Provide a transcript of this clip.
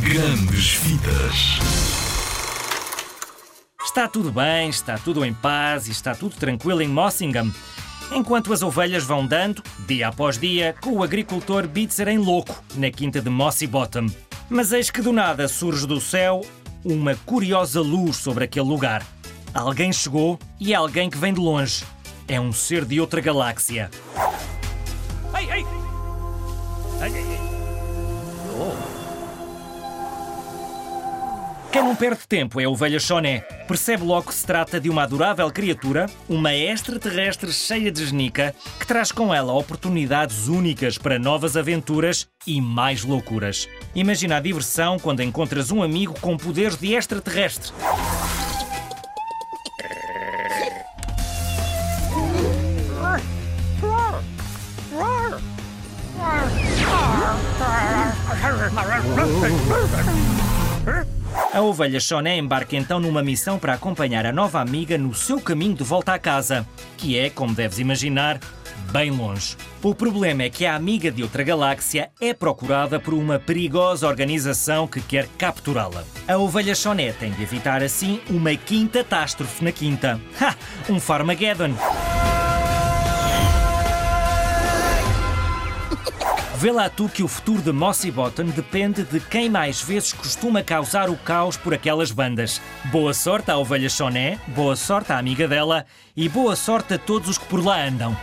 Grandes Vidas. Está tudo bem, está tudo em paz e está tudo tranquilo em Mossingham. Enquanto as ovelhas vão dando, dia após dia, com o agricultor Bitzer em louco, na quinta de Mossy Bottom. Mas eis que do nada surge do céu uma curiosa luz sobre aquele lugar. Alguém chegou e é alguém que vem de longe. É um ser de outra galáxia. Ei, ei! Ei, ei, ei. Quem não perde tempo é a ovelha Choné. Percebe logo que se trata de uma adorável criatura, uma extraterrestre cheia de genica, que traz com ela oportunidades únicas para novas aventuras e mais loucuras. Imagina a diversão quando encontras um amigo com poderes de extraterrestre. A ovelha Choné embarca então numa missão para acompanhar a nova amiga no seu caminho de volta à casa, que é, como deves imaginar, bem longe. O problema é que a amiga de outra galáxia é procurada por uma perigosa organização que quer capturá-la. A ovelha Choné tem de evitar assim uma quinta catástrofe na quinta. Ha! Um Farmageddon! Vê lá tu que o futuro de Mossy Bottom depende de quem mais vezes costuma causar o caos por aquelas bandas. Boa sorte à ovelha Choné, boa sorte à amiga dela e boa sorte a todos os que por lá andam.